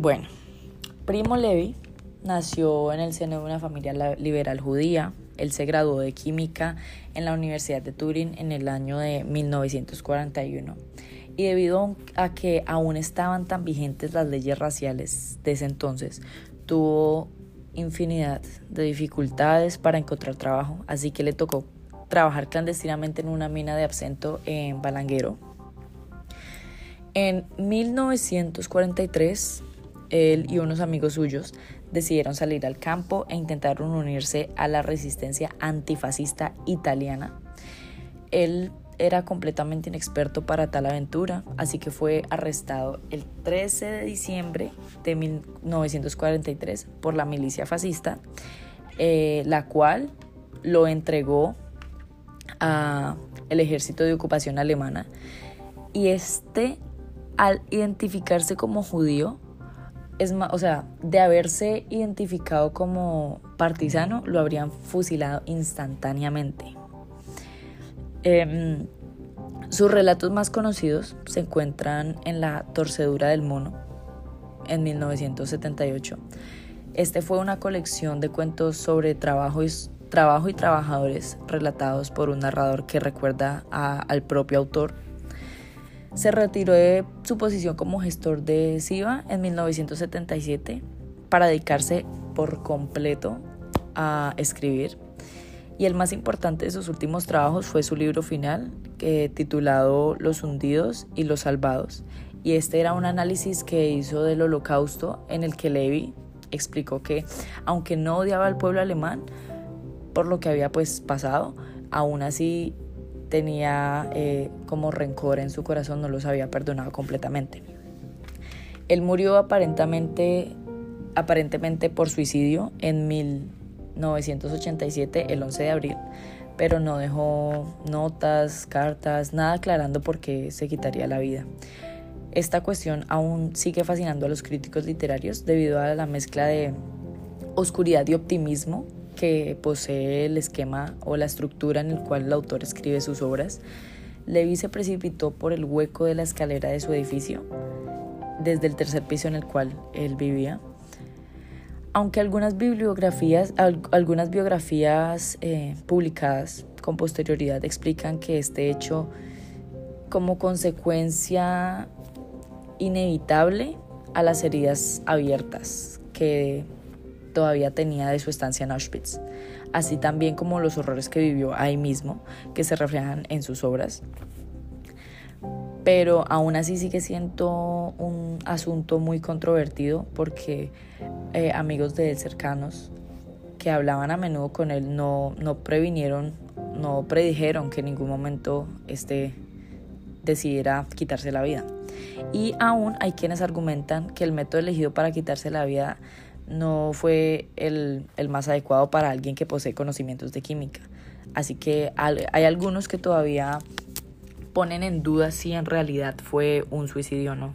Bueno, Primo Levi nació en el seno de una familia liberal judía. Él se graduó de química en la Universidad de Turín en el año de 1941. Y debido a que aún estaban tan vigentes las leyes raciales de ese entonces, tuvo infinidad de dificultades para encontrar trabajo, así que le tocó trabajar clandestinamente en una mina de absento en Balanguero. En 1943, él y unos amigos suyos decidieron salir al campo e intentaron unirse a la resistencia antifascista italiana. Él era completamente inexperto para tal aventura, así que fue arrestado el 13 de diciembre de 1943 por la milicia fascista, eh, la cual lo entregó al ejército de ocupación alemana y este al identificarse como judío es más, o sea, de haberse identificado como partisano, lo habrían fusilado instantáneamente. Em, sus relatos más conocidos se encuentran en La Torcedura del Mono, en 1978. Este fue una colección de cuentos sobre trabajo y, trabajo y trabajadores relatados por un narrador que recuerda al propio autor se retiró de su posición como gestor de SIVA en 1977 para dedicarse por completo a escribir. Y el más importante de sus últimos trabajos fue su libro final, que, titulado Los hundidos y los salvados. Y este era un análisis que hizo del holocausto en el que Levi explicó que aunque no odiaba al pueblo alemán por lo que había pues pasado, aún así tenía eh, como rencor en su corazón, no los había perdonado completamente. Él murió aparentemente, aparentemente por suicidio en 1987, el 11 de abril, pero no dejó notas, cartas, nada aclarando por qué se quitaría la vida. Esta cuestión aún sigue fascinando a los críticos literarios debido a la mezcla de oscuridad y optimismo que posee el esquema o la estructura en el cual el autor escribe sus obras, Levi se precipitó por el hueco de la escalera de su edificio, desde el tercer piso en el cual él vivía. Aunque algunas bibliografías, algunas biografías eh, publicadas con posterioridad explican que este hecho como consecuencia inevitable a las heridas abiertas que todavía tenía de su estancia en Auschwitz, así también como los horrores que vivió ahí mismo, que se reflejan en sus obras. Pero aún así sigue siendo un asunto muy controvertido porque eh, amigos de él cercanos que hablaban a menudo con él no, no previnieron, no predijeron que en ningún momento este decidiera quitarse la vida. Y aún hay quienes argumentan que el método elegido para quitarse la vida no fue el, más adecuado para alguien que posee conocimientos de química. Así que hay algunos que todavía ponen en duda si en realidad fue un suicidio o no.